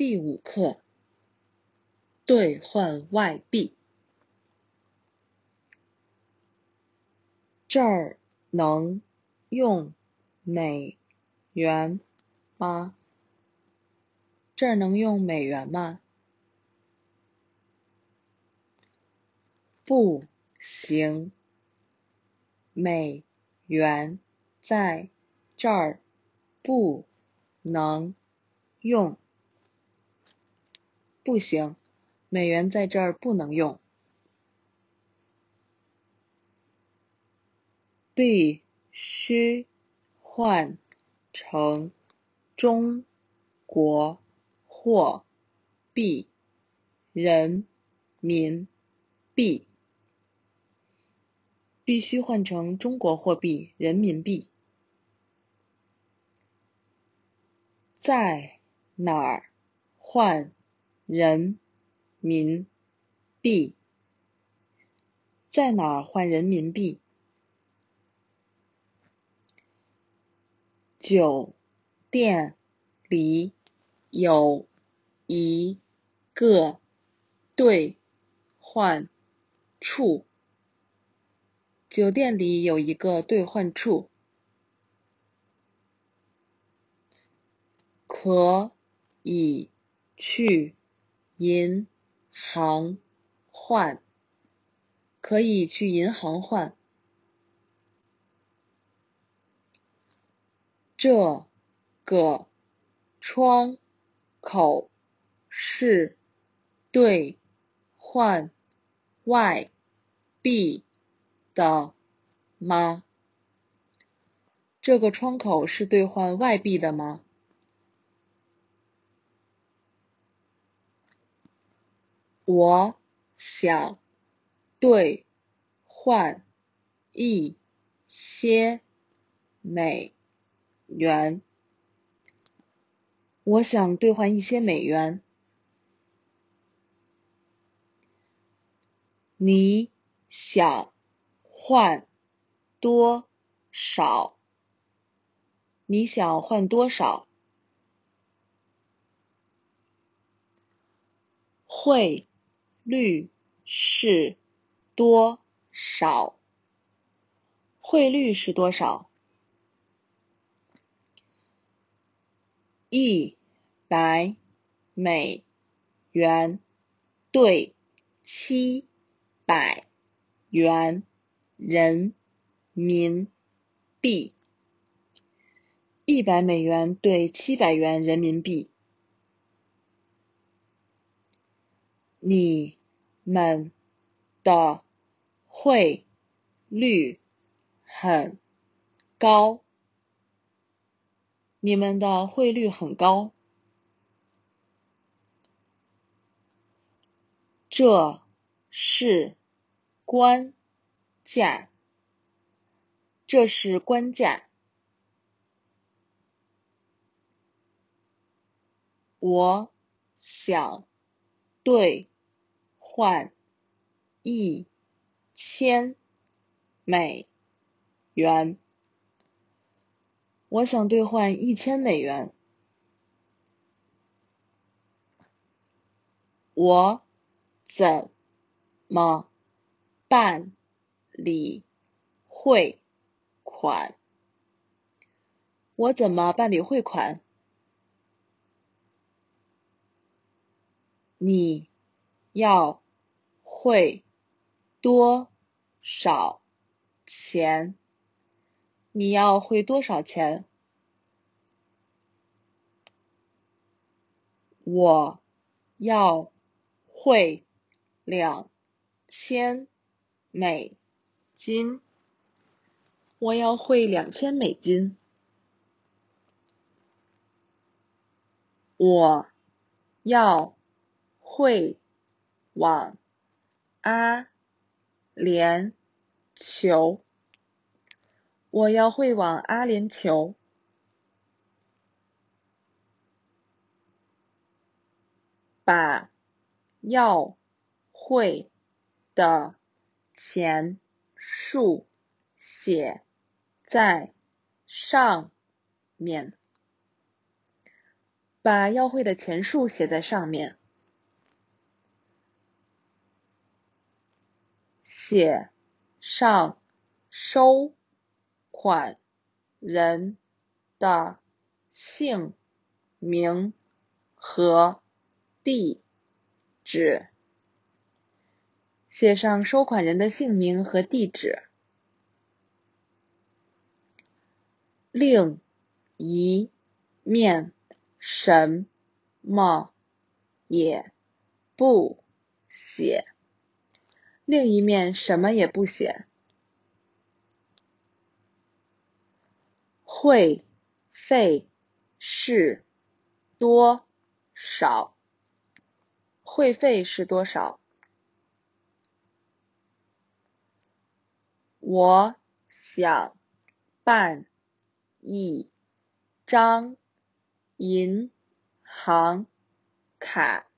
第五课：兑换外币。这儿能用美元吗？这儿能用美元吗？不行，美元在这儿不能用。不行，美元在这儿不能用。必须换成中国货币人民币。必须换成中国货币人民币。在哪儿换？人民币在哪儿换人民币？酒店里有一个兑换处。酒店里有一个兑换处，可以去。银行换，可以去银行换。这个窗口是兑换外币的吗？这个窗口是兑换外币的吗？我想兑换一些美元。我想兑换一些美元。你想换多少？你想换多少？会。率是多少？汇率是多少？一百美元兑七百元人民币。一百美元兑七百元人民币。你。们的汇率很高，你们的汇率很高，这是关键，这是关键，我想对。换一千美元，我想兑换一千美元。我怎么办理汇款？我怎么办理汇款？你？要汇多少钱？你要汇多少钱？我要汇两千美金。我要汇两千美金。我要汇。往阿联酋，我要会往阿联酋，把要会的钱数写在上面，把要会的钱数写在上面。写上收款人的姓名和地址。写上收款人的姓名和地址。另一面什么也不写。另一面什么也不写。会费是多少？会费是多少？我想办一张银行卡。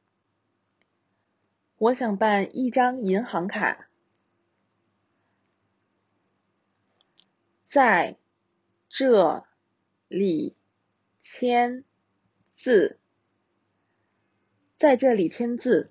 我想办一张银行卡，在这里签字，在这里签字。